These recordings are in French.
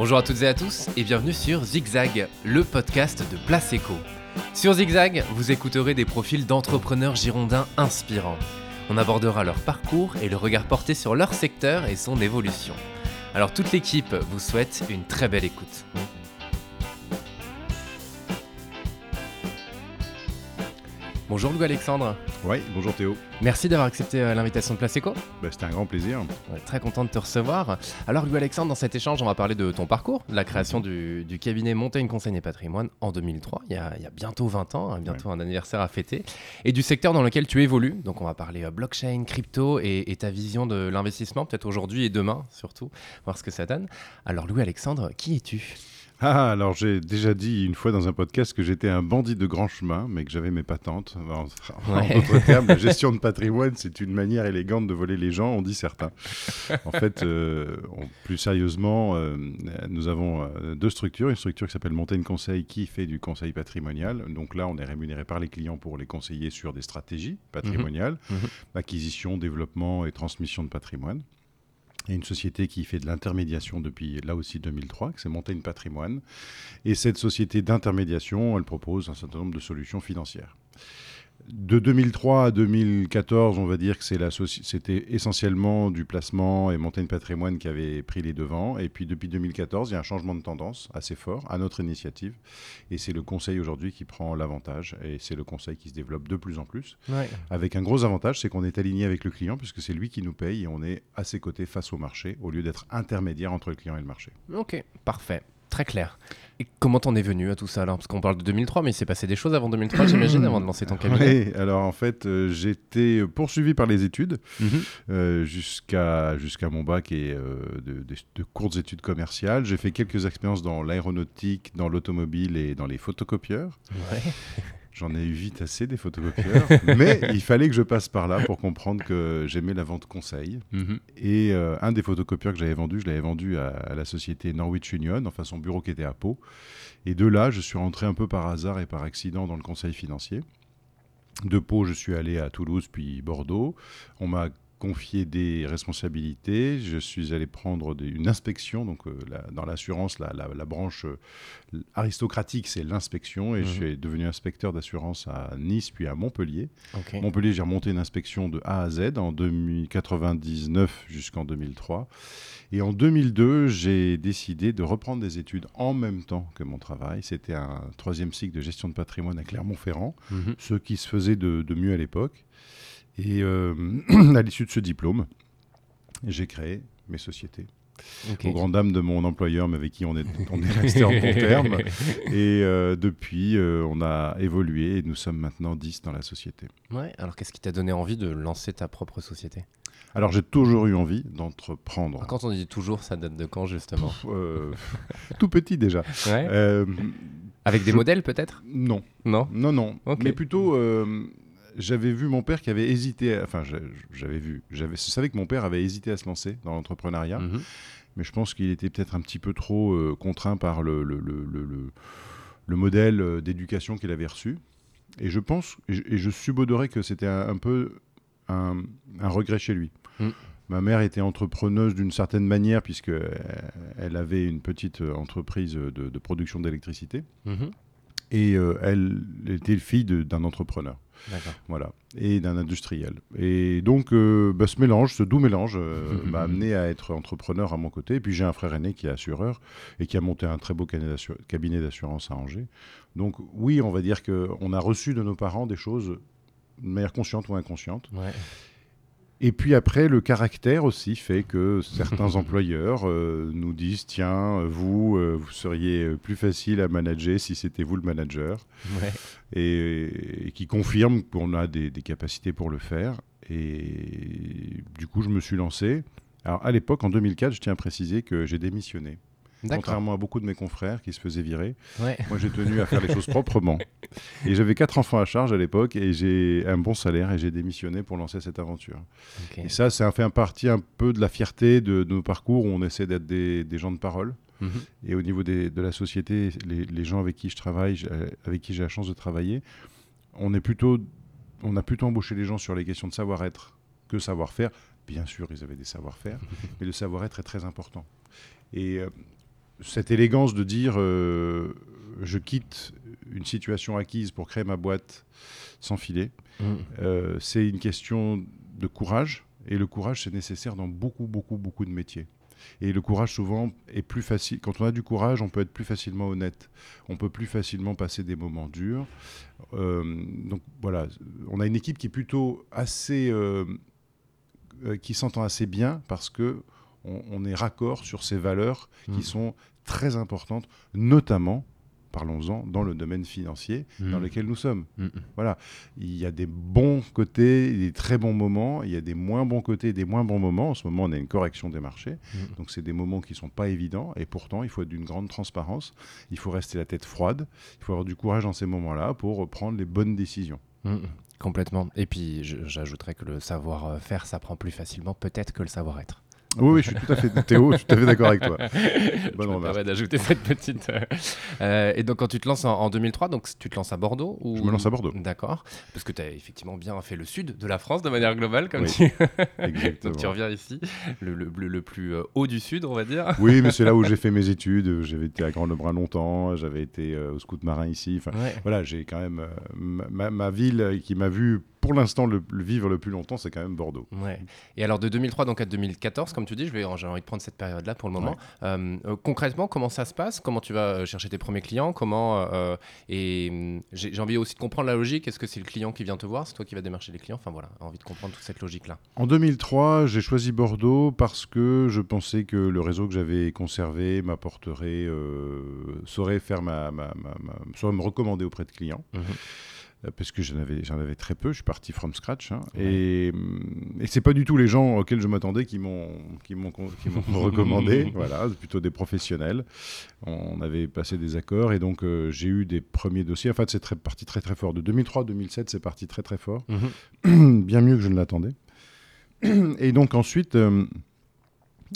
Bonjour à toutes et à tous et bienvenue sur Zigzag, le podcast de Place Eco. Sur Zigzag, vous écouterez des profils d'entrepreneurs girondins inspirants. On abordera leur parcours et le regard porté sur leur secteur et son évolution. Alors toute l'équipe vous souhaite une très belle écoute. Bonjour Louis-Alexandre. Oui, bonjour Théo. Merci d'avoir accepté euh, l'invitation de Place Eco. Bah, C'était un grand plaisir. Très content de te recevoir. Alors Louis-Alexandre, dans cet échange, on va parler de ton parcours, de la création du, du cabinet Montaigne Conseil et Patrimoine en 2003, il y, a, il y a bientôt 20 ans, hein, bientôt un anniversaire à fêter, et du secteur dans lequel tu évolues. Donc on va parler euh, blockchain, crypto et, et ta vision de l'investissement, peut-être aujourd'hui et demain surtout, voir ce que ça donne. Alors Louis-Alexandre, qui es-tu? Ah, alors j'ai déjà dit une fois dans un podcast que j'étais un bandit de grand chemin, mais que j'avais mes patentes. En, en Ouais. d'autres termes, la gestion de patrimoine, c'est une manière élégante de voler les gens, on dit certains. En fait, euh, on- plus sérieusement, euh, nous avons euh, deux structures. Une structure qui s'appelle Montaigne Conseil, qui fait du conseil patrimonial. Donc là, on est rémunéré par les clients pour les conseiller sur des stratégies patrimoniales, Mhm. acquisition, développement et transmission de patrimoine. Il une société qui fait de l'intermédiation depuis là aussi 2003, que c'est Montaigne Patrimoine. Et cette société d'intermédiation, elle propose un certain nombre de solutions financières. De 2003 à 2014, on va dire que c'était essentiellement du placement et Montaigne Patrimoine qui avait pris les devants. Et puis depuis 2014, il y a un changement de tendance assez fort à notre initiative. Et c'est le conseil aujourd'hui qui prend l'avantage. Et c'est le conseil qui se développe de plus en plus. Avec un gros avantage, c'est qu'on est aligné avec le client puisque c'est lui qui nous paye et on est à ses côtés face au marché au lieu d'être intermédiaire entre le client et le marché. Ok, parfait. Très clair. Et comment t'en es venu à tout ça alors? Parce qu'on parle de 2003, mais il s'est passé des choses avant 2003, j'imagine, avant de lancer ton cabinet. Oui, alors en fait, euh, j'étais poursuivi par les études euh, jusqu'à mon bac et euh, de, de- de courtes études commerciales. J'ai fait quelques expériences dans l'aéronautique, dans l'automobile et dans les photocopieurs. Ouais. J'en ai eu vite assez des photocopieurs, mais il fallait que je passe par là pour comprendre que j'aimais la vente conseil. Mhm. Et euh, un des photocopieurs que j'avais vendu, je l'avais vendu à, à la société Norwich Union, enfin son bureau qui était à Pau. Et de là, je suis rentré un peu par hasard et par accident dans le conseil financier. De Pau, je suis allé à Toulouse puis Bordeaux. On m'a confié des responsabilités. Je suis allé prendre des- une inspection. Donc, euh, la- dans l'assurance, la, la- la branche euh, aristocratique, c'est l'inspection. Et Mhm. je suis devenu inspecteur d'assurance à Nice puis à Montpellier. Montpellier, j'ai remonté une inspection de A à Z en 1999 jusqu'en 2003. Et en 2002, j'ai décidé de reprendre des études en même temps que mon travail. C'était un troisième cycle de gestion de patrimoine à Clermont-Ferrand, Mhm. ce qui se faisait de, de mieux à l'époque. Et euh, à l'issue de ce diplôme, j'ai créé mes sociétés. Ok. Aux grandes dames de mon employeur, mais avec qui on est, on est resté en bon terme. Et euh, depuis, euh, on a évolué et nous sommes maintenant 10 dans la société. Ouais, alors qu'est-ce qui t'a donné envie de lancer ta propre société? Alors j'ai toujours eu envie d'entreprendre. Quand on dit toujours, ça date de quand justement? Euh, tout petit déjà. Ouais. Avec des je- modèles peut-être? Non, Non? Non, non. Mais plutôt, j'avais vu mon père qui avait hésité. à- Enfin, j'a- j'avais vu. Je savais que mon père avait hésité à se lancer dans l'entrepreneuriat, Mhm. mais je pense qu'il était peut-être un petit peu trop euh, contraint par le, le, le, le- le- le modèle euh, d'éducation qu'il avait reçu. Et je pense, et je, et je subodorais que c'était un, un peu un, un regret chez lui. Mm. Ma mère était entrepreneuse d'une certaine manière, puisque euh, elle avait une petite entreprise de, de production d'électricité. Mhm. Et euh, elle était fille d'un entrepreneur, voilà, et d'un industriel. Et donc, euh, bah, ce mélange, ce doux mélange, euh, m'a amené à être entrepreneur à mon côté. Et puis, j'ai un frère aîné qui est assureur et qui a monté un très beau cabinet d'assurance à Angers. Donc, oui, on va dire qu'on a reçu de nos parents des choses de manière consciente ou inconsciente. Ouais. Et puis après, le caractère aussi fait que certains employeurs euh, nous disent tiens, vous, euh, vous seriez plus facile à manager si c'était vous le manager, Ouais. et, et qui confirment qu'on a des, des capacités pour le faire. Et du coup, je me suis lancé. Alors à l'époque, en 2004, je tiens à préciser que j'ai démissionné. Contrairement à beaucoup de mes confrères qui se faisaient virer, Ouais. moi j'ai tenu à faire les choses proprement. Et j'avais quatre enfants à charge à l'époque et j'ai un bon salaire et j'ai démissionné pour lancer cette aventure. Et ça, ça fait un partie un peu de la fierté de, de nos parcours où on essaie d'être des, des gens de parole. Mhm. Et au niveau des- de la société, les, les gens avec qui je travaille, j'ai- avec qui j'ai la chance de travailler, on est plutôt, on a plutôt embauché les gens sur les questions de savoir-être que savoir-faire. Bien sûr, ils avaient des savoir-faire, mais le savoir-être est très important. Et euh, cette élégance de dire euh, je quitte une situation acquise pour créer ma boîte sans filet, Mm. euh, c'est une question de courage. Et le courage, c'est nécessaire dans beaucoup, beaucoup, beaucoup de métiers. Et le courage, souvent, est plus facile. Quand on a du courage, on peut être plus facilement honnête. On peut plus facilement passer des moments durs. Euh, donc voilà, on a une équipe qui est plutôt assez. euh, qui s'entend assez bien parce que on, on est raccord sur ces valeurs Mm. qui sont très importantes, notamment, parlons-en, dans le domaine financier Mm. dans lequel nous sommes. Mm. Voilà, il y a des bons côtés, des très bons moments, il y a des moins bons côtés, des moins bons moments. En ce moment, on a une correction des marchés, Mm. donc c'est des moments qui sont pas évidents, et pourtant, il faut être d'une grande transparence, il faut rester la tête froide, il faut avoir du courage dans ces moments-là pour prendre les bonnes décisions. Mm, mm. Complètement. Et puis, j'ajouterais que le savoir-faire s'apprend plus facilement peut-être que le savoir-être. Oui, oui, je suis tout à fait, Théo, je suis tout à fait d'accord avec toi. je Bonne me remarque. permets d'ajouter cette petite. euh, euh, et donc, quand tu te lances en, en 2003, donc tu te lances à Bordeaux ou... Je me lance à Bordeaux. D'accord. Parce que tu as effectivement bien fait le sud de la France de manière globale, comme Oui, tu. Exactement. donc, tu reviens ici, le, le- plus euh, haut du sud, on va dire. Oui, mais c'est là où j'ai fait mes études. J'avais été à Grand-Lebrun longtemps, j'avais été euh, au scout marin ici. Enfin, Ouais. voilà, j'ai quand même euh, ma, ville qui m'a vu pour l'instant le, le vivre le plus longtemps, c'est quand même Bordeaux. Ouais. Et alors de 2003 donc à 2014, comme tu dis, j'ai envie de prendre cette période-là pour le moment. Euh, euh, concrètement, comment ça se passe? Comment tu vas euh, chercher tes premiers clients? Comment euh, Et hum, j'ai, envie aussi de comprendre la logique. Est-ce que c'est le client qui vient te voir? C'est toi qui vas démarcher les clients? Enfin voilà, envie de comprendre toute cette logique-là. En 2003, j'ai choisi Bordeaux parce que je pensais que le réseau que j'avais conservé m'apporterait, euh, saurait faire ma, ma- ma- ma- saurait me recommander auprès de clients. Mhm. Euh, Parce que j'en avais, j'en avais très peu, je suis parti from scratch. hein. Ouais. Et, hum, et c'est pas du tout les gens auxquels je m'attendais qui m'ont, qui m'ont, con- qui m'ont recommandé. voilà, c'est plutôt des professionnels. On avait passé des accords et donc euh, j'ai eu des premiers dossiers. En fait, c'est très, parti très très fort. De 2003 à 2007, c'est parti très très fort. Mhm. bien mieux que je ne l'attendais. Et donc ensuite, euh,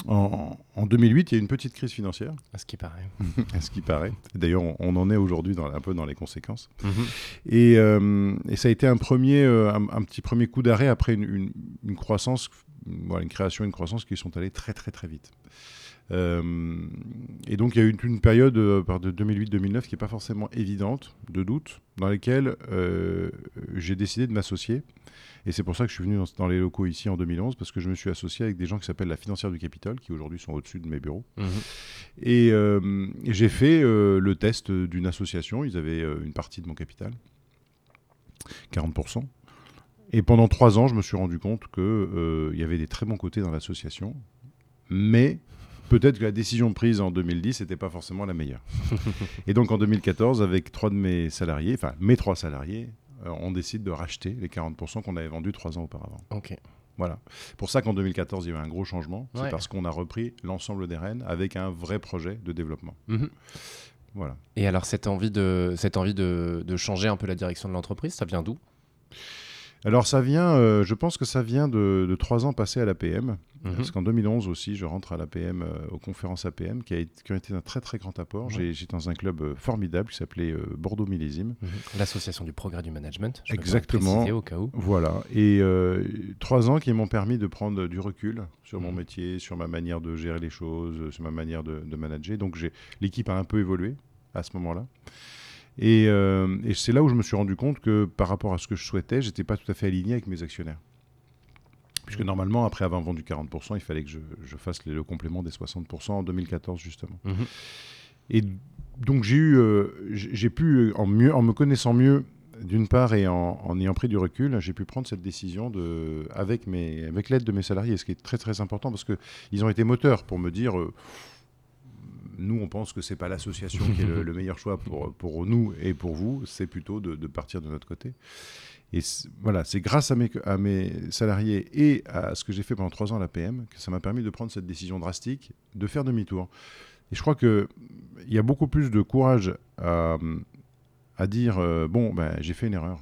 en, en 2008, il y a eu une petite crise financière, À ce qui paraît. à ce qui paraît. D'ailleurs, on, on en est aujourd'hui un peu dans les conséquences. Mhm. Et, euh, et ça a été un, premier, euh, un, un petit premier coup d'arrêt après une, une- une croissance, voilà, une création et une croissance qui sont allées très très très vite. Euh, et donc il y a eu une, période euh, de 2008-2009 qui n'est pas forcément évidente, de doute, dans laquelle euh, j'ai décidé de m'associer. Et c'est pour ça que je suis venu dans, dans les locaux ici en 2011, parce que je me suis associé avec des gens qui s'appellent la Financière du Capitole, qui aujourd'hui sont au-dessus de mes bureaux. Mhm. Et, euh, j'ai fait euh, le test d'une association. Ils avaient euh, une partie de mon capital, 40%. Et pendant trois ans, je me suis rendu compte qu'il y avait des très bons côtés dans l'association, mais peut-être que la décision prise en 2010 n'était pas forcément la meilleure. et donc en 2014, avec trois de mes salariés, enfin mes trois salariés, euh, on décide de racheter les 40% qu'on avait vendus trois ans auparavant. Ok. Voilà. Pour ça qu'en 2014, il y a eu un gros changement. Ouais. C'est parce qu'on a repris l'ensemble des rênes avec un vrai projet de développement. Mhm. Voilà. Et alors cette envie de cette envie de, de changer un peu la direction de l'entreprise, ça vient d'où? Alors ça vient, euh, je pense que ça vient de, de trois ans passés à l'APM. Mhm. Parce qu'en 2011 aussi, je rentre à l'APM, euh, aux conférences APM, qui, a été, qui ont été un très très grand apport. Ouais. J'étais dans un club euh, formidable qui s'appelait euh, Bordeaux Millésime. Mhm. L'association du progrès du management. je Exactement. au cas où. Voilà. Et trois ans qui m'ont permis de prendre du recul sur mon Mhm. métier, sur ma manière de gérer les choses, sur ma manière de, de manager. Donc l'équipe a un peu évolué à ce moment-là. Et, euh, et c'est là où je me suis rendu compte que par rapport à ce que je souhaitais, j'étais pas tout à fait aligné avec mes actionnaires. Puisque Mhm. normalement, après avoir vendu 40%, il fallait que je, je fasse le, complément des 60% en 2014, justement. Mhm. Et donc j'ai eu, euh, j'ai pu, en, mieux, en me connaissant mieux, d'une part, et en, en ayant pris du recul, j'ai pu prendre cette décision de, avec, mes, avec l'aide de mes salariés, ce qui est très très important parce qu'ils ont été moteurs pour me dire, euh, nous on pense que c'est pas l'association qui est le, le meilleur choix pour, pour nous et pour vous, c'est plutôt de, de partir de notre côté. Et voilà, c'est grâce à mes, à mes salariés et à ce que j'ai fait pendant trois ans à la PM que ça m'a permis de prendre cette décision drastique, de faire demi-tour. Et je crois qu'il y a beaucoup plus de courage à, à dire euh, bon, ben, j'ai fait une erreur.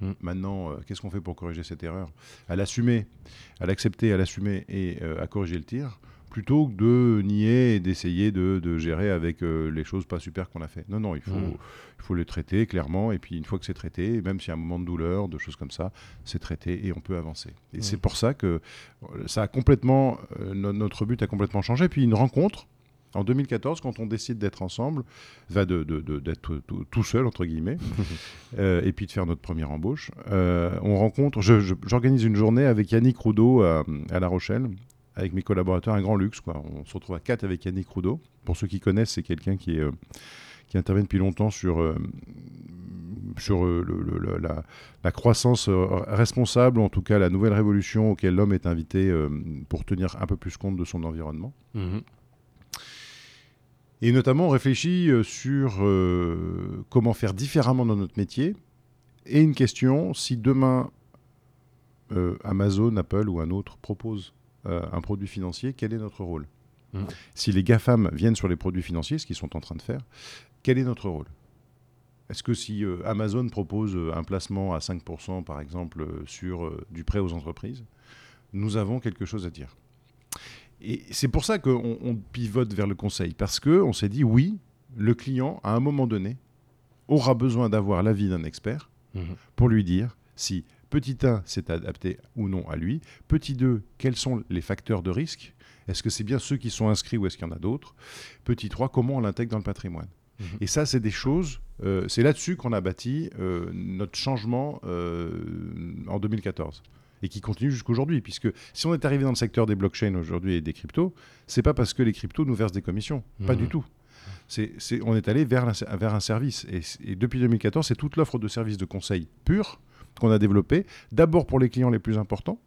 Mm. Maintenant, euh, qu'est-ce qu'on fait pour corriger cette erreur? À l'assumer, à l'accepter, à l'assumer et euh, à corriger le tir, plutôt que de nier et d'essayer de, de gérer avec euh, les choses pas super qu'on a fait. Non, non, il faut, Mm. il faut les traiter clairement. Et puis, une fois que c'est traité, même s'il y a un moment de douleur, de choses comme ça, c'est traité et on peut avancer. Et Mm. c'est pour ça que euh, ça a complètement, euh, no- notre but a complètement changé. Puis une rencontre En 2014, quand on décide d'être ensemble, va de, d'être tout, seul, entre guillemets, euh, et puis de faire notre première embauche, on rencontre, j'organise une journée avec Yannick Roudot à, La Rochelle, avec mes collaborateurs, un grand luxe. Quoi. On se retrouve à quatre avec Yannick Roudot. Pour ceux qui connaissent, c'est quelqu'un qui, est, qui intervient depuis longtemps sur sur le, la, croissance responsable, en tout cas la nouvelle révolution auquel l'homme est invité pour tenir un peu plus compte de son environnement. Mmh et notamment, on réfléchit euh, sur euh, comment faire différemment dans notre métier. Et une question, si demain euh, Amazon, Apple ou un autre propose un produit financier, quel est notre rôle mmh. Si les GAFAM viennent sur les produits financiers, ce qu'ils sont en train de faire, quel est notre rôle Est-ce que si Amazon propose un placement à 5% par exemple sur du prêt aux entreprises, nous avons quelque chose à dire et c'est pour ça qu'on pivote vers le conseil, parce qu'on s'est dit, oui, le client, à un moment donné, aura besoin d'avoir l'avis d'un expert mhm. pour lui dire si petit 1, c'est adapté ou non à lui, petit 2, quels sont les facteurs de risque, est-ce que c'est bien ceux qui sont inscrits ou est-ce qu'il y en a d'autres, petit 3, comment on l'intègre dans le patrimoine? Mhm. Et ça, c'est des choses, euh, c'est là-dessus qu'on a bâti euh, notre changement euh, en 2014 et qui continue jusqu'aujourd'hui. Puisque si on est arrivé dans le secteur des blockchains aujourd'hui et des cryptos, c'est pas parce que les cryptos nous versent des commissions, pas du mmh. tout. C'est, on est allé vers, vers un service. Et, depuis 2014, c'est toute l'offre de services de conseil pur qu'on a développé, d'abord pour les clients les plus importants.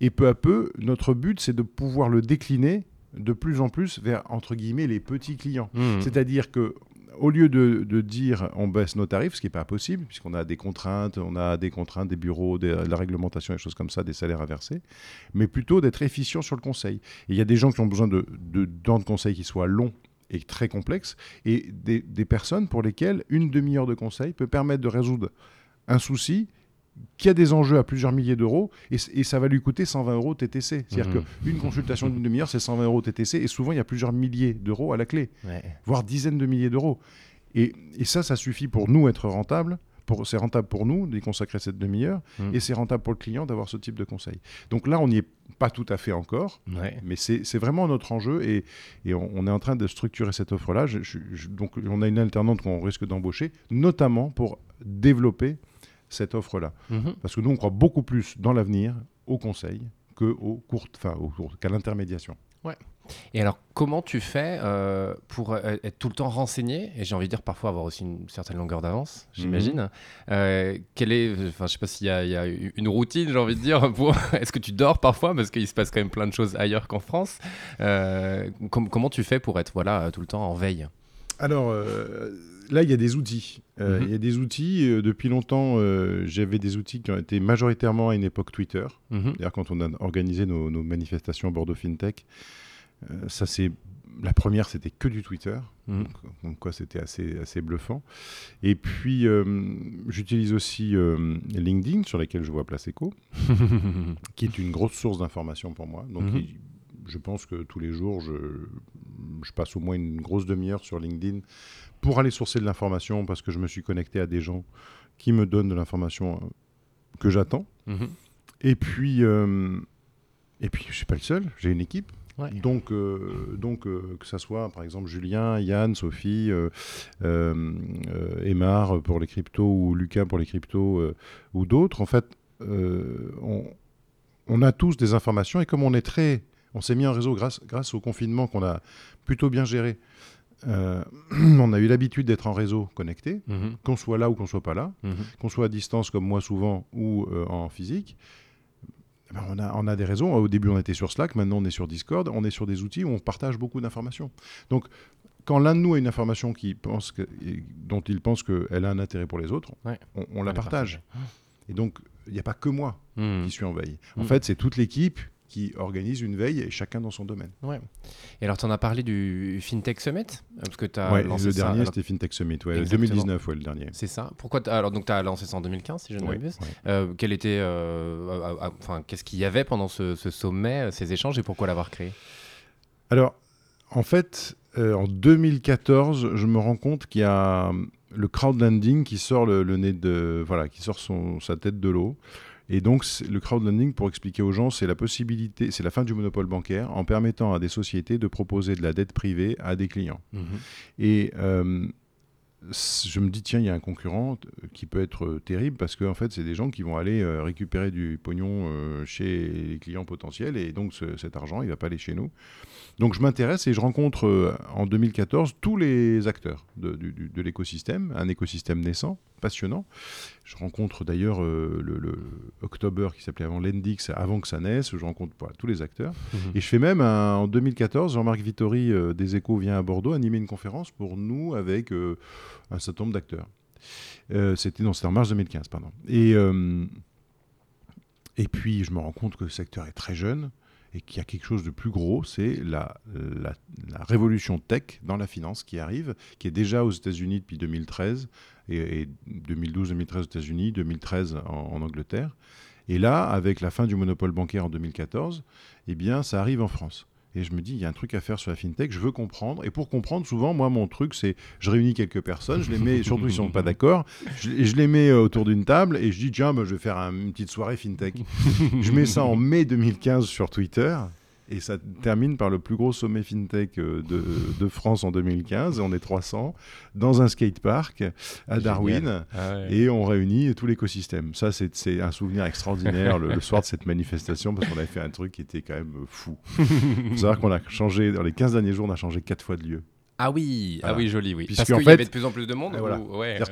Et peu à peu, notre but, c'est de pouvoir le décliner de plus en plus vers, entre guillemets, les petits clients. Mmh. C'est-à-dire que au lieu de, dire on baisse nos tarifs, ce qui n'est pas possible, puisqu'on a des contraintes, on a des contraintes des bureaux, de la réglementation, des choses comme ça, des salaires à verser, mais plutôt d'être efficient sur le conseil. il y a des gens qui ont besoin de, de temps de conseil qui soient longs et très complexes, et des, des personnes pour lesquelles une demi-heure de conseil peut permettre de résoudre un souci qui a des enjeux à plusieurs milliers d'euros et, ça va lui coûter 120 euros TTC. C'est-à-dire mmh. qu'une consultation d'une demi-heure, c'est 120 euros TTC et souvent il y a plusieurs milliers d'euros à la clé, voire dizaines de milliers d'euros. Et, ça, ça suffit pour nous être rentables. C'est rentable pour nous d'y consacrer cette demi-heure mmh. et c'est rentable pour le client d'avoir ce type de conseil. Donc là, on n'y est pas tout à fait encore, mais c'est vraiment notre enjeu et, on, est en train de structurer cette offre-là. donc on a une alternante qu'on risque d'embaucher, notamment pour développer cette offre-là. Mhm. Parce que nous, on croit beaucoup plus dans l'avenir, au conseil, que enfin, qu'à l'intermédiation. Ouais. Et alors, comment tu fais euh, pour euh, être tout le temps renseigné Et j'ai envie de dire parfois avoir aussi une certaine longueur d'avance, j'imagine. Mhm. Euh, quelle est, enfin, je sais pas s'il y, a une routine, j'ai envie de dire. Pour... Est-ce que tu dors parfois parce qu'il se passe quand même plein de choses ailleurs qu'en France Comment tu fais pour être voilà tout le temps en veille? Alors là, il y a des outils. Euh, mhm. Il y a des outils. Euh, depuis longtemps, euh, j'avais des outils qui ont été majoritairement à une époque Twitter. Mhm. D'ailleurs, quand on a organisé nos, manifestations à Bordeaux FinTech, ça c'est la première, c'était que du Twitter. Mhm. Donc, quoi, c'était assez, assez bluffant. Et puis, j'utilise aussi LinkedIn, sur lequel je vois Place Eco, qui est une grosse source d'information pour moi. Donc, je pense que tous les jours, je, je passe au moins une grosse demi-heure sur LinkedIn pour aller sourcer de l'information parce que je me suis connecté à des gens qui me donnent de l'information euh, que j'attends. Mhm. Et puis, euh, et puis, je suis pas le seul. J'ai une équipe. Donc, euh, donc que ça soit par exemple Julien, Yann, Sophie, Emar pour les cryptos ou Lucas pour les cryptos ou d'autres, en fait, on, on, a tous des informations et comme on est très, on s'est mis en réseau grâce, grâce au confinement qu'on a plutôt bien géré. Euh, on a eu l'habitude d'être en réseau connecté, mhm. qu'on soit là ou qu'on soit pas là, mhm. qu'on soit à distance comme moi souvent ou euh, en physique. Eh ben, on, a, on, a, des réseaux. Au début, on était sur Slack, maintenant on est sur Discord. On est sur des outils où on partage beaucoup d'informations. Donc, quand l'un de nous a une information qui pense que, dont il pense qu'elle a un intérêt pour les autres, on, la partage. Et donc, il n'y a pas que moi mhm. qui suis en veille. En fait, c'est toute l'équipe qui organise une veille et chacun dans son domaine. Ouais. Et alors, tu en as parlé du FinTech Summit parce que as lancé Le dernier, c'était FinTech Summit, ouais, 2019, ouais, le dernier. C'est ça. Pourquoi Alors, donc, tu as lancé ça en 2015, si je ne m'abuse. Euh, quel était, euh, enfin, qu'est-ce qu'il y avait pendant ce, sommet, ces échanges, et pourquoi l'avoir créé? Alors, en fait, euh, en 2014, je me rends compte qu'il y a le crowdlending qui sort le, nez de, voilà, qui sort son, sa tête de l'eau Et donc, le crowdlending, pour expliquer aux gens, c'est la possibilité, c'est la fin du monopole bancaire en permettant à des sociétés de proposer de la dette privée à des clients. Mhm. Et euh, je me dis, tiens, il y a un concurrent qui peut être terrible parce qu'en en fait, c'est des gens qui vont aller euh, récupérer du pognon euh, chez les clients potentiels et donc cet argent, il ne va pas aller chez nous. Donc je m'intéresse et je rencontre euh, en 2014 tous les acteurs de, l'écosystème, un écosystème naissant, passionnant. Je rencontre d'ailleurs le, le, October qui s'appelait avant Lendix, avant que ça naisse, je rencontre tous les acteurs. Mhm. Et je fais même en 2014, Jean-Marc Vittori des Échos vient à Bordeaux animer une conférence pour nous avec un certain nombre d'acteurs. Euh, c'était en mars 2015, pardon. Et, euh, et puis, je me rends compte que le secteur est très jeune et qu'il y a quelque chose de plus gros, c'est la, révolution tech dans la finance qui arrive, qui est déjà aux États-Unis depuis 2013, et, 2012-2013 aux États-Unis, 2013 en, en, Angleterre. Et là, avec la fin du monopole bancaire en 2014, eh bien, ça arrive en France. Et je me dis, il y a un truc à faire sur la fintech, je veux comprendre. Et pour comprendre, souvent, moi, mon truc, c'est je réunis quelques personnes, je les mets, surtout ils ne sont pas d'accord, je, je, les mets euh, autour d'une table et je dis, tiens, je vais faire une petite soirée fintech. je mets ça en mai 2015 sur Twitter. Et ça termine par le plus gros sommet fintech euh, de, France en 2015. On est 300 dans un skatepark à Darwin ah et on réunit tout l'écosystème. Ça, c'est un souvenir extraordinaire le, soir de cette manifestation parce qu'on avait fait un truc qui était quand même fou. Il faut savoir qu'on a changé, dans les 15 derniers jours, on a changé 4 fois de lieu. Ah oui, ah oui, joli, oui. Parce qu'il y avait de plus en plus de monde.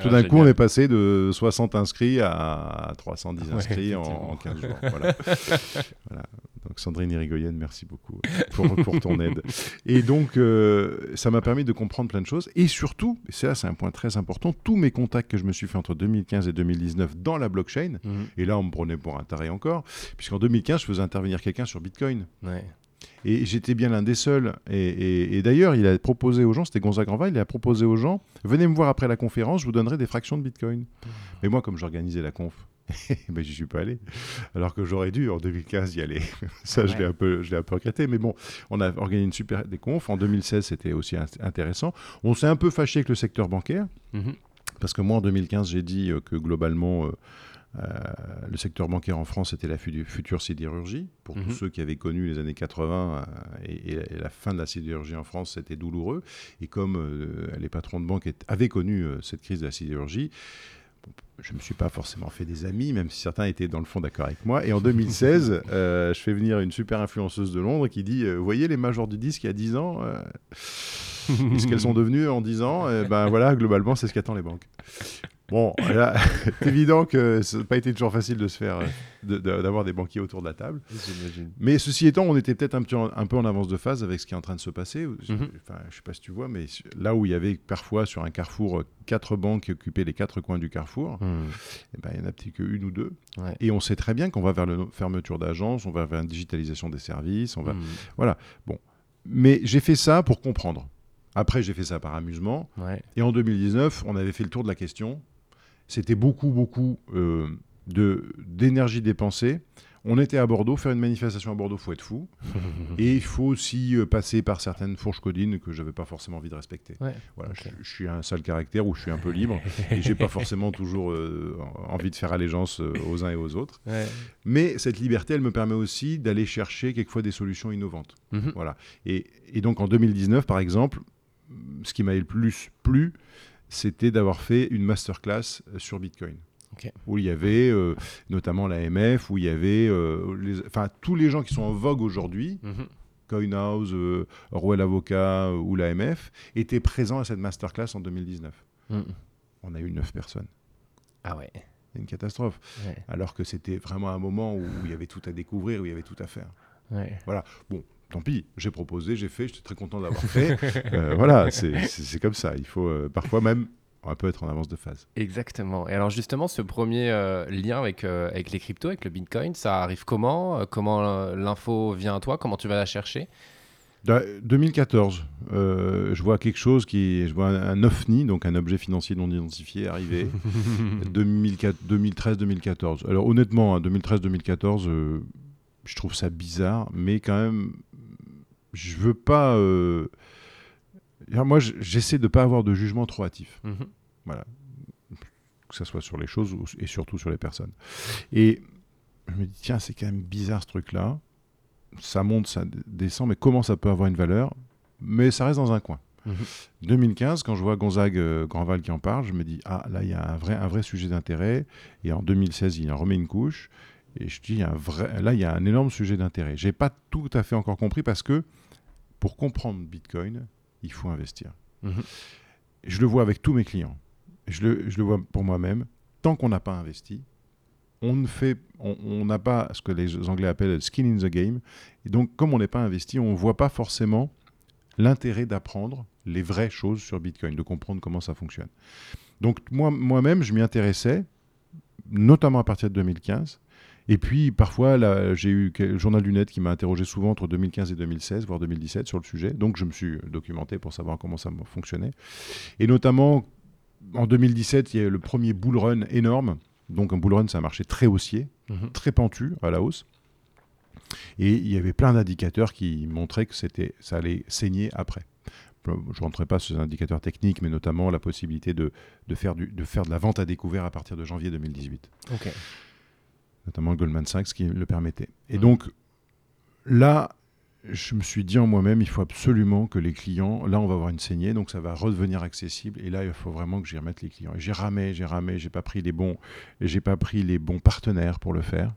tout d'un coup, on est passé de 60 inscrits à 310 inscrits en, 15 jours. voilà. Donc Sandrine Irigoyen, merci beaucoup pour, pour ton aide. Et donc, euh, ça m'a permis de comprendre plein de choses. Et surtout, et c'est là, c'est un point très important, tous mes contacts que je me suis fait entre 2015 et 2019 dans la blockchain, mhm. et là, on me prenait pour un taré encore, puisqu'en 2015, je faisais intervenir quelqu'un sur Bitcoin. Et j'étais bien l'un des seuls. Et, d'ailleurs, il a proposé aux gens, c'était Gonzague Granval, il a proposé aux gens, venez me voir après la conférence, je vous donnerai des fractions de Bitcoin. Mhm. Mais moi, comme j'organisais la conf, ben, j'y suis pas allé. Alors que j'aurais dû en 2015 y aller. Ça, je l'ai un peu, je un peu regretté. Mais bon, on a organisé une super déconf. En 2016, c'était aussi intéressant. On s'est un peu fâché avec le secteur bancaire. Mhm. Parce que moi, en 2015, j'ai dit euh, que globalement, euh, euh, le secteur bancaire en France était la future sidérurgie. Pour tous mhm. ceux qui avaient connu les années 80 et, la fin de la sidérurgie en France, c'était douloureux. Et comme les patrons de banque avaient connu cette crise de la sidérurgie, je ne me suis pas forcément fait des amis, même si certains étaient dans le fond d'accord avec moi. Et en 2016, euh, je fais venir une super influenceuse de Londres qui dit euh, voyez les majors du disque il y a 10 ans euh, Ce qu'elles sont devenues en 10 ans, ben voilà, globalement, c'est ce qu'attendent les banques. Bon, c'est évident que ça n'a pas été toujours facile de se faire, euh, d'avoir des banquiers autour de la table. Mais ceci étant, on était peut-être un, un, peu en avance de phase avec ce qui est en train de se passer. Mhm. Enfin, je ne sais pas si tu vois, mais là où il y avait parfois sur un carrefour quatre banques qui occupaient les quatre coins du carrefour, mhm. eh ben, il n'y en a peut-être qu'une ou deux. Et on sait très bien qu'on va vers la fermeture d'agences, on va vers une digitalisation des services, on va... Mhm. Voilà. Bon. Mais j'ai fait ça pour comprendre. Après, j'ai fait ça par amusement. Et en 2019, on avait fait le tour de la question c'était beaucoup, beaucoup euh, d'énergie dépensée. On était à Bordeaux, faire une manifestation à Bordeaux, faut être fou. et il faut aussi euh, passer par certaines fourches codines que je n'avais pas forcément envie de respecter. voilà, je, suis un sale caractère où je suis un peu libre et j'ai pas forcément toujours euh, envie de faire allégeance aux uns et aux autres. Mais cette liberté, elle me permet aussi d'aller chercher quelquefois des solutions innovantes. Mhm. Voilà. Et, et, donc en 2019, par exemple, ce qui m'a le plus plu, c'était d'avoir fait une masterclass euh, sur Bitcoin. Où il y avait euh, notamment l'AMF, où il y avait euh, les, tous les gens qui sont en vogue aujourd'hui, mhm. CoinHouse, Orwell Avocat ou l'AMF, étaient présents à cette masterclass en 2019. Mhm. On a eu 9 personnes. Ah ouais. C'est une catastrophe. Alors que c'était vraiment un moment où il y avait tout à découvrir, où il y avait tout à faire. Voilà. Bon, tant pis, j'ai proposé, j'ai fait, j'étais très content d'avoir fait. Euh, voilà, c'est comme ça. Il faut euh, parfois même un peu être en avance de phase. Exactement. Et alors justement, ce premier euh, lien avec, avec les cryptos, avec le Bitcoin, ça arrive comment? Comment l'info vient à toi? Comment tu vas la chercher? 2014, je vois quelque chose qui, je vois un, OVNI, donc un objet financier non identifié, arriver. 2013-2014. Alors honnêtement, 2013-2014, hein, je trouve ça bizarre, mais quand même, je veux pas. Euh, moi, j'essaie de ne pas avoir de jugement trop hâtif. Mhm. Voilà. Que ce soit sur les choses et surtout sur les personnes. Et je me dis, tiens, c'est quand même bizarre ce truc-là. Ça monte, ça descend, mais comment ça peut avoir une valeur? Mais ça reste dans un coin. 2015, mhm. quand je vois Gonzague euh, Grandval qui en parle, je me dis, ah là, il y a un vrai, un vrai sujet d'intérêt. Et en 2016, il en remet une couche. Et je dis, un vrai, là, il y a un énorme sujet d'intérêt. Je n'ai pas tout à fait encore compris parce que pour comprendre Bitcoin, il faut investir. Mhm. Je le vois avec tous mes clients. Je le, je le vois pour moi-même. Tant qu'on n'a pas investi, on ne fait, on n'a pas ce que les Anglais appellent skin in the game. Et donc, comme on n'est pas investi, on ne voit pas forcément l'intérêt d'apprendre les vraies choses sur Bitcoin, de comprendre comment ça fonctionne. Donc, moi, moi-même, je m'y intéressais, notamment à partir de 2015. Et puis, parfois, j'ai eu le journal du net qui m'a interrogé souvent entre 2015 et 2016, voire 2017 sur le sujet. Donc, je me suis documenté pour savoir comment ça fonctionnait. Et notamment, en 2017, il y a eu le premier bull run énorme donc un bull run, ça a marché très haussier, mhm. très pentu à la hausse. Et il y avait plein d'indicateurs qui montraient que c'était, ça allait saigner après. Je ne rentrerai pas sur ces indicateurs techniques, mais notamment la possibilité de, faire, du, de faire de la vente à découvert à partir de janvier 2018. Notamment Goldman Sachs qui le permettait. Et donc, là, je me suis dit en moi-même, il faut absolument que les clients, là on va avoir une saignée, donc ça va redevenir accessible, et là il faut vraiment que j'y remette les clients. j'ai ramé, j'ai ramé, j'ai pas pris les bons, j'ai pas pris les bons partenaires pour le faire.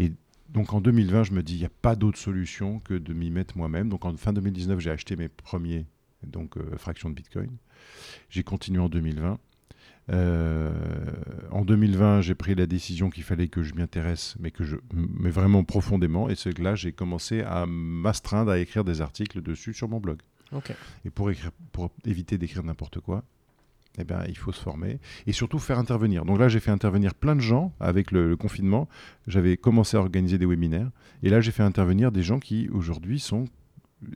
Et donc en 2020, je me dis, il n'y a pas d'autre solution que de m'y mettre moi-même. Donc en fin 2019, j'ai acheté mes premiers donc, euh, fractions de Bitcoin. J'ai continué en 2020. Euh, en 2020, j'ai pris la décision qu'il fallait que je m'y intéresse, mais que je, mais vraiment profondément. Et c'est que là, j'ai commencé à m'astreindre à écrire des articles dessus sur mon blog. Et pour, écrire, pour éviter d'écrire n'importe quoi, eh ben, il faut se former et surtout faire intervenir. Donc là, j'ai fait intervenir plein de gens avec le, confinement. J'avais commencé à organiser des webinaires et là, j'ai fait intervenir des gens qui aujourd'hui sont,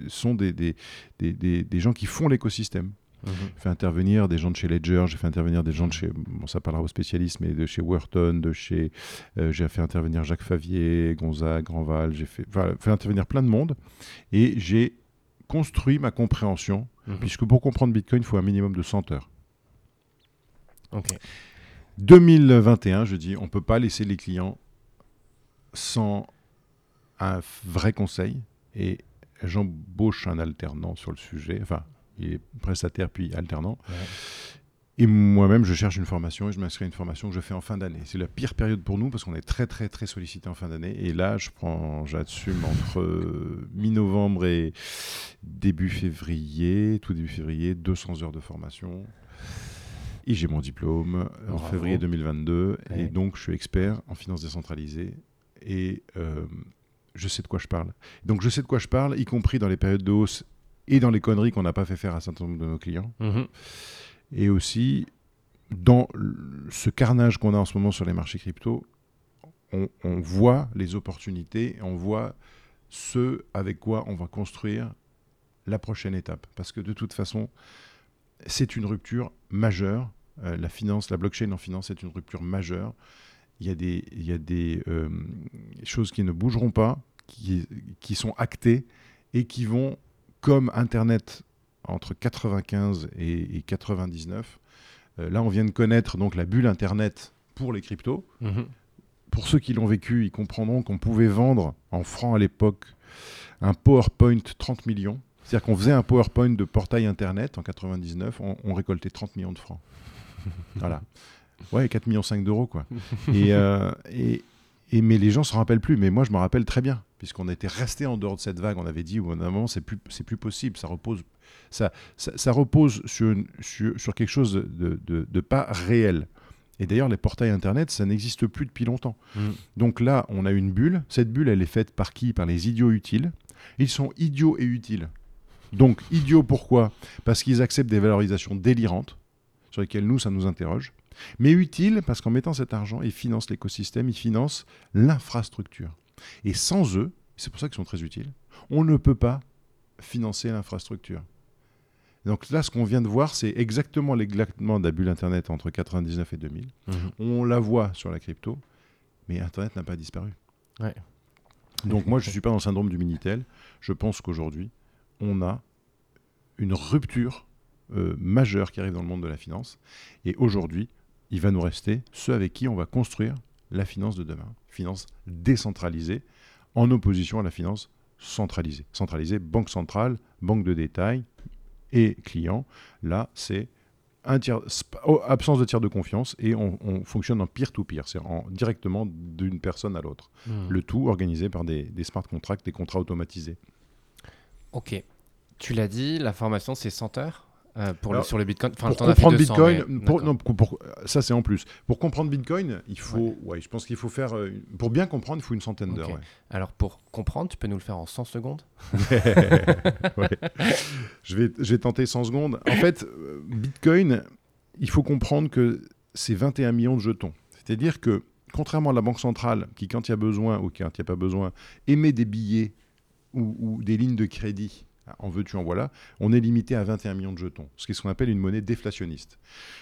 sont des, des, des, des gens qui font l'écosystème. J'ai fait intervenir des gens de chez Ledger, j'ai fait intervenir des gens de chez, bon ça parlera aux spécialistes, mais de chez Wharton, de chez, euh, j'ai fait intervenir Jacques Favier, Gonzague, Grandval, j'ai fait, fait intervenir plein de monde et j'ai construit ma compréhension, mhm. puisque pour comprendre Bitcoin, il faut un minimum de 100 heures. 2021, je dis, on ne peut pas laisser les clients sans un vrai conseil et j'embauche un alternant sur le sujet, enfin il est prestataire puis alternant. Et moi-même, je cherche une formation et je m'inscris à une formation que je fais en fin d'année. C'est la pire période pour nous parce qu'on est très, très, très sollicité en fin d'année. Et là, je prends, j'assume entre euh, mi-novembre et début février, tout début février, 200 heures de formation. Et j'ai mon diplôme en février 2022. Et donc, je suis expert en finance décentralisée. Et euh, je sais de quoi je parle. Donc, je sais de quoi je parle, y compris dans les périodes de hausse et dans les conneries qu'on n'a pas fait faire à un certain nombre de nos clients. Mhm. Et aussi, dans ce carnage qu'on a en ce moment sur les marchés crypto, on, voit les opportunités, on voit ce avec quoi on va construire la prochaine étape. Parce que de toute façon, c'est une rupture majeure. Euh, la finance, la blockchain en finance, c'est une rupture majeure. Il y a des, il y a des euh, choses qui ne bougeront pas, qui, qui sont actées et qui vont comme Internet entre 95 et, 99. Euh, là, on vient de connaître donc la bulle Internet pour les cryptos. Mhm. Pour ceux qui l'ont vécu, ils comprendront qu'on pouvait vendre en francs à l'époque un PowerPoint 30 millions. C'est-à-dire qu'on faisait un PowerPoint de portail Internet en 99, on, récoltait 30 millions de francs. voilà. Ouais, 4 millions 5 d'euros, quoi. et, euh, et, et, mais les gens se rappellent plus. Mais moi, je me rappelle très bien puisqu'on était resté en dehors de cette vague. On avait dit, au un moment, c'est plus, c'est plus possible. Ça repose, ça, ça, repose sur, sur, quelque chose de, de, pas réel. Et d'ailleurs, les portails Internet, ça n'existe plus depuis longtemps. Mm. Donc là, on a une bulle. Cette bulle, elle est faite par qui? Par les idiots utiles. Ils sont idiots et utiles. Donc, idiots pourquoi? Parce qu'ils acceptent des valorisations délirantes, sur lesquelles nous, ça nous interroge. Mais utiles parce qu'en mettant cet argent, ils financent l'écosystème, ils financent l'infrastructure. Et sans eux, c'est pour ça qu'ils sont très utiles, on ne peut pas financer l'infrastructure. Donc là, ce qu'on vient de voir, c'est exactement l'éclatement de la bulle Internet entre 99 et 2000. Mhm. On la voit sur la crypto, mais Internet n'a pas disparu. Donc moi, je ne suis pas dans le syndrome du Minitel. Je pense qu'aujourd'hui, on a une rupture euh, majeure qui arrive dans le monde de la finance. Et aujourd'hui, il va nous rester ceux avec qui on va construire la finance de demain, finance décentralisée, en opposition à la finance centralisée. Centralisée, banque centrale, banque de détail et client. Là, c'est un tiers, oh, absence de tiers de confiance et on, fonctionne en peer-to-peer, c'est directement d'une personne à l'autre. Hmm. Le tout organisé par des, des smart contracts, des contrats automatisés. Ok. Tu l'as dit, la formation, c'est 100 heures? Euh, pour le, sur le Bitcoin. pour comprendre Bitcoin, pour, non, pour, ça c'est en plus. Pour comprendre Bitcoin, il faut, ouais. je pense qu'il faut faire, euh, pour bien comprendre, il faut une centaine d'heures. Alors pour comprendre, tu peux nous le faire en 100 secondes? Je, vais, je vais tenter 100 secondes. En fait, euh, Bitcoin, il faut comprendre que c'est 21 millions de jetons. C'est-à-dire que contrairement à la banque centrale, qui quand il y a besoin ou quand il n'y a pas besoin, émet des billets ou, ou des lignes de crédit en veux-tu, en voilà, on est limité à 21 millions de jetons, ce qui est ce qu'on appelle une monnaie déflationniste.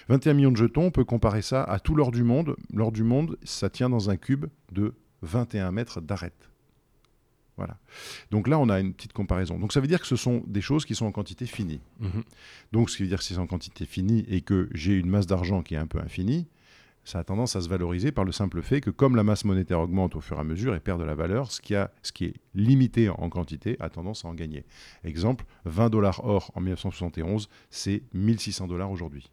21 millions de jetons, on peut comparer ça à tout l'or du monde. L'or du monde, ça tient dans un cube de 21 mètres d'arête. Voilà. Donc là, on a une petite comparaison. Donc ça veut dire que ce sont des choses qui sont en quantité finie. Mhm. Donc ce qui veut dire que c'est en quantité finie et que j'ai une masse d'argent qui est un peu infinie, ça a tendance à se valoriser par le simple fait que comme la masse monétaire augmente au fur et à mesure et perd de la valeur, ce qui, est limité en quantité a tendance à en gagner. Exemple, 20 dollars or en 1971, c'est 1600 dollars aujourd'hui.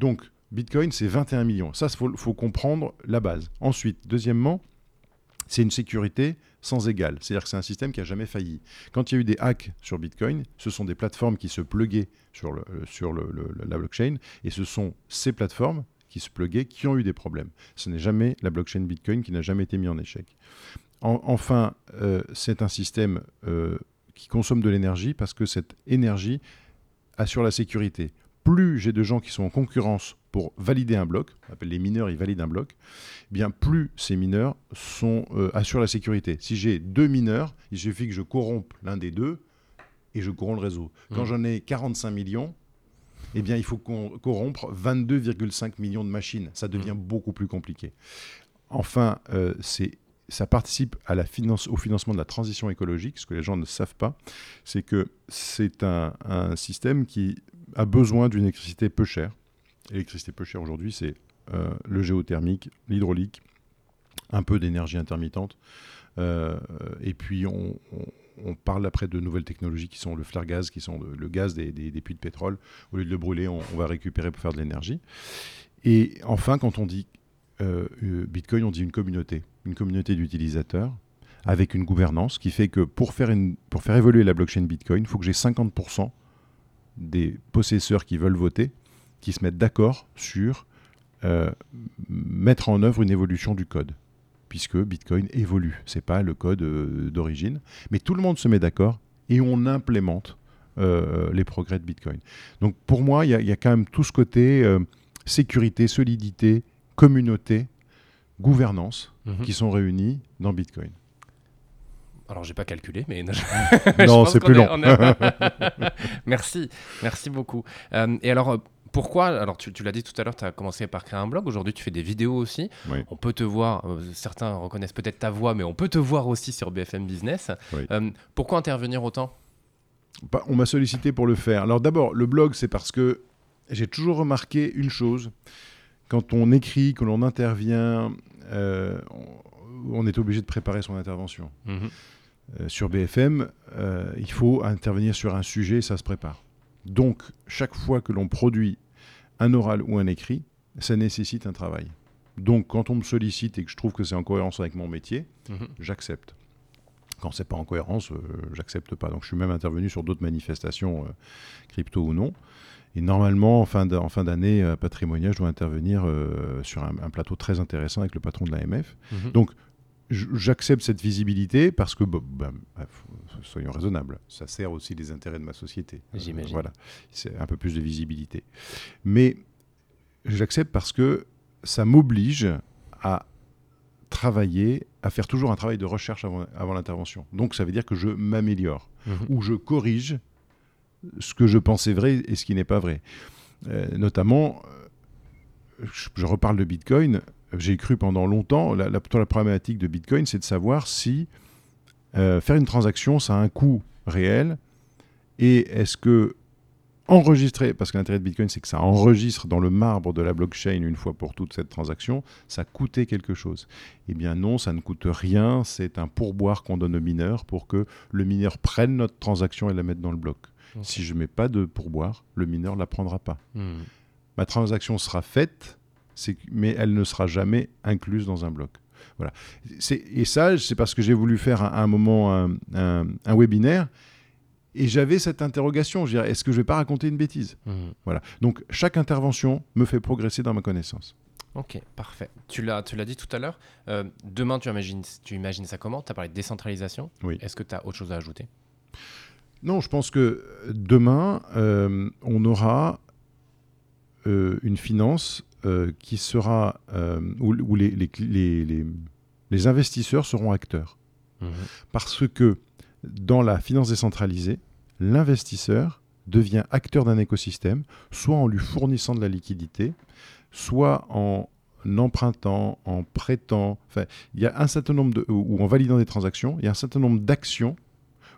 Donc, Bitcoin, c'est 21 millions. Ça, il faut comprendre la base. Ensuite, deuxièmement, c'est une sécurité sans égale. C'est-à-dire que c'est un système qui n'a jamais failli. Quand il y a eu des hacks sur Bitcoin, ce sont des plateformes qui se pluguaient sur, euh, la blockchain, et ce sont ces plateformes qui se pluguaient qui ont eu des problèmes. Ce n'est jamais la blockchain Bitcoin qui n'a jamais été mis en échec. enfin, euh, c'est un système euh, qui consomme de l'énergie parce que cette énergie assure la sécurité. Plus j'ai de gens qui sont en concurrence pour valider un bloc, on appelle les mineurs, ils valident un bloc, eh bien plus ces mineurs sont, euh, assurent la sécurité. Si j'ai deux mineurs, il suffit que je corrompe l'un des deux et je corromps le réseau. Quand mmh. j'en ai 45 millions, eh bien, il faut corrompre 22,5 millions de machines. Ça devient mmh. beaucoup plus compliqué. Enfin, euh, ça participe à la finance, au financement de la transition écologique. Ce que les gens ne savent pas, c'est que c'est un, système qui a besoin d'une électricité peu chère l'électricité peu chère aujourd'hui, c'est euh, le géothermique, l'hydraulique, un peu d'énergie intermittente. Euh, et puis on, parle après de nouvelles technologies qui sont le flare gaz, qui sont le, gaz des, puits de pétrole. Au lieu de le brûler, on, va récupérer pour faire de l'énergie. Et enfin, quand on dit euh, Bitcoin, on dit une communauté, une communauté d'utilisateurs avec une gouvernance qui fait que pour faire, une, pour faire évoluer la blockchain Bitcoin, il faut que j'ai 50% des possesseurs qui veulent voter qui se mettent d'accord sur euh, mettre en œuvre une évolution du code, puisque Bitcoin évolue. Ce n'est pas le code euh, d'origine, mais tout le monde se met d'accord et on implémente euh, les progrès de Bitcoin. Donc pour moi, il y, a quand même tout ce côté sécurité, solidité, communauté, gouvernance mhm. qui sont réunis dans Bitcoin. Alors, j'ai pas calculé, mais non, c'est plus long. merci, merci beaucoup. et alors, pourquoi Alors, tu, l'as dit tout à l'heure, tu as commencé par créer un blog. Aujourd'hui, tu fais des vidéos aussi. On peut te voir, euh, certains reconnaissent peut-être ta voix, mais on peut te voir aussi sur BFM Business. Euh, pourquoi intervenir autant? Bah, On m'a sollicité pour le faire. Alors, d'abord, le blog, c'est parce que j'ai toujours remarqué une chose. Quand on écrit, que l'on intervient, euh, on est obligé de préparer son intervention. Mhm. sur BFM, il faut intervenir sur un sujet, ça se prépare. Donc, chaque fois que l'on produit un oral ou un écrit, ça nécessite un travail. Donc quand on me sollicite et que je trouve que c'est en cohérence avec mon métier, mhm. j'accepte. Quand c'est pas en cohérence, euh, j'accepte pas. Donc je suis même intervenu sur d'autres manifestations, euh, crypto ou non. Et normalement, en fin d'année euh, patrimoniale, je dois intervenir sur un, plateau très intéressant avec le patron de l'AMF. Mhm. Donc j'accepte cette visibilité parce que, ben, soyons raisonnables, ça sert aussi les intérêts de ma société. J'imagine. voilà, c'est un peu plus de visibilité. Mais j'accepte parce que ça m'oblige à travailler, à faire toujours un travail de recherche avant, l'intervention. Donc ça veut dire que je m'améliore mhm. ou je corrige ce que je pensais vrai et ce qui n'est pas vrai. Euh, notamment, euh, je, reparle de Bitcoin, j'ai cru pendant longtemps, la, la, la problématique de Bitcoin, c'est de savoir si euh, faire une transaction, ça a un coût réel, et est-ce que enregistrer, parce que l'intérêt de Bitcoin, c'est que ça enregistre dans le marbre de la blockchain une fois pour toutes cette transaction, ça coûtait quelque chose. Eh bien non, ça ne coûte rien, c'est un pourboire qu'on donne au mineur pour que le mineur prenne notre transaction et la mette dans le bloc. Si je ne mets pas de pourboire, le mineur ne la prendra pas. Hmm. Ma transaction sera faite, mais elle ne sera jamais incluse dans un bloc. Voilà. Et ça, c'est parce que j'ai voulu faire à un, moment un, un webinaire et j'avais cette interrogation, je dirais, est-ce que je vais pas raconter une bêtise? Mmh. Voilà. Donc chaque intervention me fait progresser dans ma connaissance. Ok, parfait. Tu l'as, tu l'as dit tout à l'heure. Euh, demain, tu imagines, tu imagines ça comment? Tu as parlé de décentralisation. Oui. Est-ce que tu as autre chose à ajouter? Non, je pense que demain, euh, on aura euh, une finance qui sera où, les, les, les, investisseurs seront acteurs. Mmh. Parce que dans la finance décentralisée, l'investisseur devient acteur d'un écosystème, soit en lui fournissant de la liquidité, soit en empruntant, en prêtant. Enfin, il y a un certain nombre de, ou en validant des transactions, il y a un certain nombre d'actions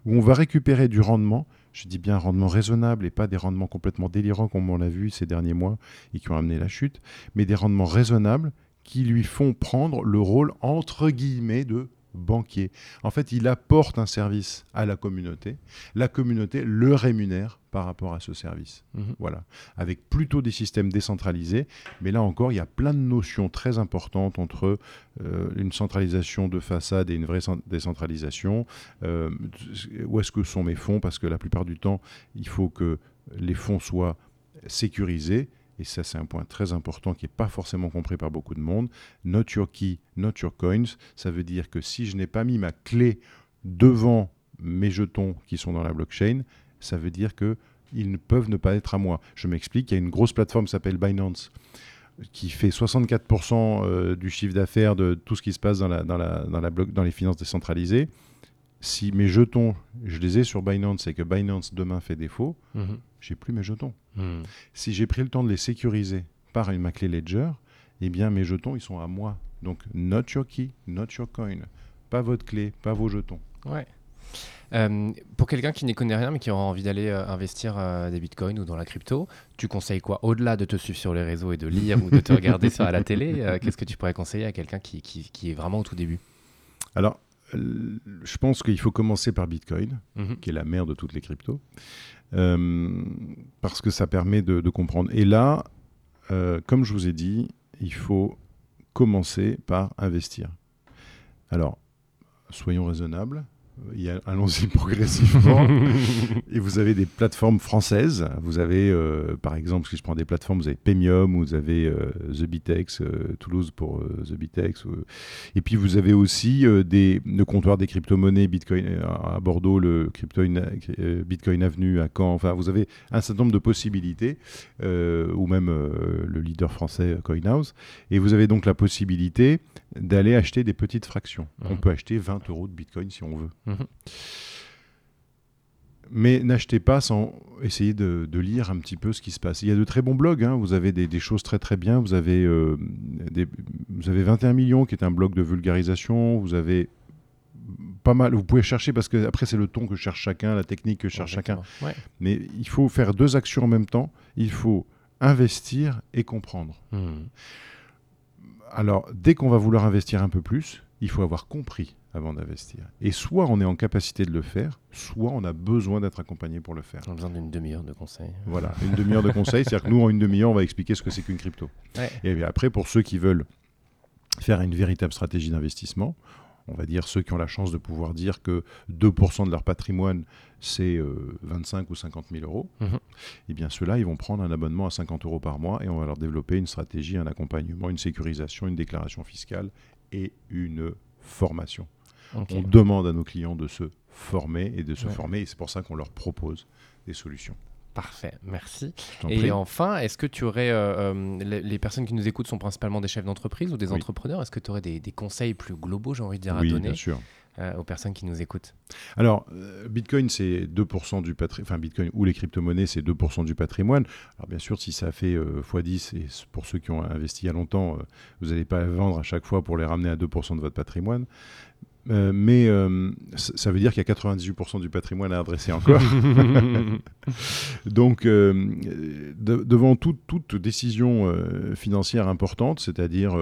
où on va récupérer du rendement. Je dis bien rendement raisonnable et pas des rendements complètement délirants comme on l'a vu ces derniers mois et qui ont amené la chute, mais des rendements raisonnables qui lui font prendre le rôle entre guillemets de banquier. En fait, il apporte un service à la communauté. La communauté le rémunère par rapport à ce service. Mhm. Voilà. Avec plutôt des systèmes décentralisés. Mais là encore, il y a plein de notions très importantes entre euh, une centralisation de façade et une vraie décentralisation. Euh, où est-ce que sont mes fonds? Parce que la plupart du temps, il faut que les fonds soient sécurisés et ça c'est un point très important qui n'est pas forcément compris par beaucoup de monde, not your key, not your coins, ça veut dire que si je n'ai pas mis ma clé devant mes jetons qui sont dans la blockchain, ça veut dire que ils ne peuvent ne pas être à moi. Je m'explique, il y a une grosse plateforme qui s'appelle Binance qui fait 64% euh, du chiffre d'affaires de tout ce qui se passe dans, la, dans, les finances décentralisées si mes jetons, je les ai sur Binance et que Binance demain fait défaut, mhm. j'ai plus mes jetons. Mhm. Si j'ai pris le temps de les sécuriser par une ma clé Ledger, eh bien mes jetons ils sont à moi. Donc not your key, not your coin, pas votre clé, pas vos jetons. Ouais. Euh, pour quelqu'un qui n'y connaît rien mais qui aura envie d'aller euh, investir euh, des bitcoins ou dans la crypto, tu conseilles quoi? Au-delà de te suivre sur les réseaux et de lire ou de te regarder sur à la télé, qu'est-ce que tu pourrais conseiller à quelqu'un qui, qui, qui, est vraiment au tout début? Alors, je pense qu'il faut commencer par Bitcoin, mhm. qui est la mère de toutes les cryptos, euh, parce que ça permet de, comprendre. Et là, euh, comme je vous ai dit, il faut commencer par investir. Alors, soyons raisonnables allons-y progressivement. et vous avez des plateformes françaises. Vous avez, euh, par exemple, si je prends des plateformes, vous avez Pemium, vous avez euh, The Bitex, euh, Toulouse pour The Bitex. et puis vous avez aussi des, le comptoir des crypto-monnaies Bitcoin à Bordeaux, le Bitcoin Avenue à Caen. Enfin, vous avez un certain nombre de possibilités, ou même le leader français CoinHouse. Et vous avez donc la possibilité d'aller acheter des petites fractions. On mmh. peut acheter 20 euros de Bitcoin si on veut. Mhm. Mais n'achetez pas sans essayer de, lire un petit peu ce qui se passe. Il y a de très bons blogs, hein. vous avez des, choses très très bien. Vous avez, euh, vous avez 21 millions qui est un blog de vulgarisation. Vous avez pas mal. Vous pouvez chercher parce que après c'est le ton que cherche chacun, la technique que cherche chacun. Mais il faut faire deux actions en même temps. Il faut investir et comprendre. Hmm. Alors dès qu'on va vouloir investir un peu plus, il faut avoir compris avant d'investir. Et soit on est en capacité de le faire, soit on a besoin d'être accompagné pour le faire. On a besoin d'une demi-heure de conseil. Voilà, une demi-heure de conseil, c'est-à-dire que nous, en une demi-heure, on va expliquer ce que c'est qu'une crypto. Et après, pour ceux qui veulent faire une véritable stratégie d'investissement, on va dire ceux qui ont la chance de pouvoir dire que 2% de leur patrimoine, c'est 25 euh, ou 50 000 euros, mhm. et bien ceux-là, ils vont prendre un abonnement à 50 euros par mois et on va leur développer une stratégie, un accompagnement, une sécurisation, une déclaration fiscale et une formation. On demande à nos clients de se former et de se former, et c'est pour ça qu'on leur propose des solutions. Parfait, merci. Et enfin, est-ce que tu aurais, euh, euh, les, personnes qui nous écoutent sont principalement des chefs d'entreprise ou des entrepreneurs, est-ce que tu aurais des, conseils plus globaux, j'ai envie de dire, à donner? bien sûr. Euh, aux personnes qui nous écoutent Alors, Bitcoin, c'est 2% du patrimoine, enfin Bitcoin ou les crypto-monnaies, c'est 2% du patrimoine. Alors bien sûr, si ça fait x10, et pour ceux qui ont investi il y a longtemps, vous n'allez pas vendre à chaque fois pour les ramener à 2% de votre patrimoine. Euh, mais euh, ça veut dire qu'il y a 98% du patrimoine à adresser encore. Donc, euh, devant toute, toute décision financière importante, c'est-à-dire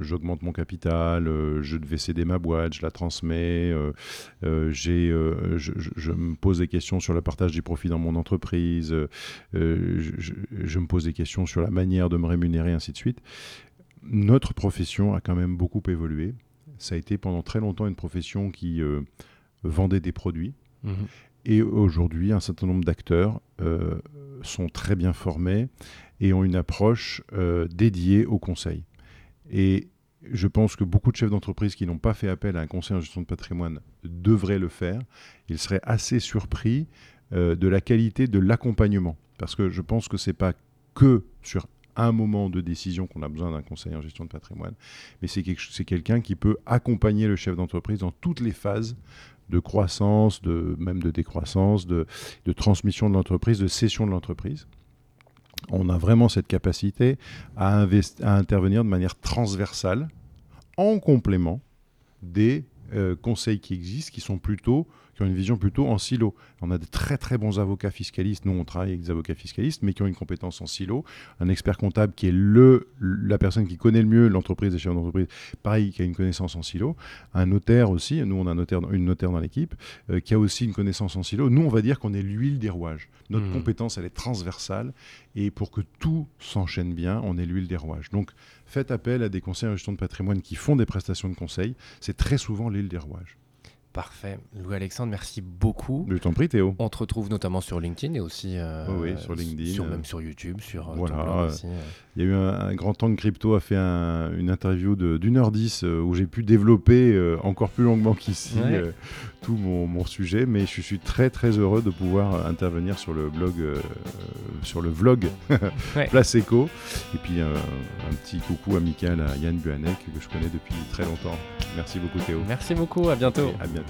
j'augmente mon capital, je devais céder ma boîte, je la transmets, je, je, me pose des questions sur le partage du profit dans mon entreprise, je, je, me pose des questions sur la manière de me rémunérer, ainsi de suite. Notre profession a quand même beaucoup évolué ça a été pendant très longtemps une profession qui euh, vendait des produits. Mhm. Et aujourd'hui, un certain nombre d'acteurs euh, sont très bien formés et ont une approche euh, dédiée au conseil. Et je pense que beaucoup de chefs d'entreprise qui n'ont pas fait appel à un conseil en gestion de patrimoine devraient le faire. Ils seraient assez surpris de la qualité de l'accompagnement. Parce que je pense que ce n'est pas que sur un moment de décision qu'on a besoin d'un conseiller en gestion de patrimoine, mais c'est quelqu'un qui peut accompagner le chef d'entreprise dans toutes les phases de croissance, de, même de décroissance, de, transmission de l'entreprise, de cession de l'entreprise. On a vraiment cette capacité à, intervenir de manière transversale en complément des euh, conseils qui existent, qui sont plutôt qui ont une vision plutôt en silo. On a de très très bons avocats fiscalistes, nous on travaille avec des avocats fiscalistes, mais qui ont une compétence en silo. Un expert comptable qui est le, la personne qui connaît le mieux l'entreprise, les chefs d'entreprise, pareil, qui a une connaissance en silo. Un notaire aussi, nous on a un notaire, une notaire dans l'équipe, euh, qui a aussi une connaissance en silo. Nous on va dire qu'on est l'huile des rouages. Notre mmh. compétence elle est transversale et pour que tout s'enchaîne bien, on est l'huile des rouages. Donc faites appel à des conseillers en gestion de patrimoine qui font des prestations de conseil. C'est très souvent l'huile des rouages. Parfait. Louis-Alexandre, merci beaucoup. Je t'en prie, Théo. On te retrouve notamment sur LinkedIn et aussi euh, sur LinkedIn, sur, même sur YouTube, sur euh, voilà. Aussi, euh. Il y a eu un, grand temps que Crypto a fait une interview d'une heure dix où j'ai pu développer encore plus longuement qu'ici tout mon, sujet, mais je suis très très heureux de pouvoir intervenir sur le blog, sur le vlog Place Eco, et puis un petit coucou amical à Yann Buanek que je connais depuis très longtemps. Merci beaucoup Théo. Merci beaucoup, à bientôt. à bientôt.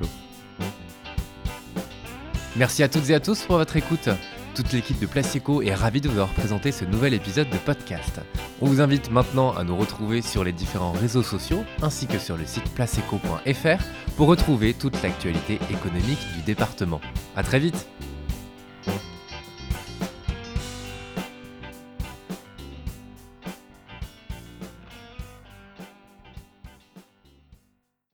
Merci à toutes et à tous pour votre écoute. Toute l'équipe de Placeco est ravie de vous avoir présenté ce nouvel épisode de podcast. On vous invite maintenant à nous retrouver sur les différents réseaux sociaux ainsi que sur le site placeco.fr pour retrouver toute l'actualité économique du département. A très vite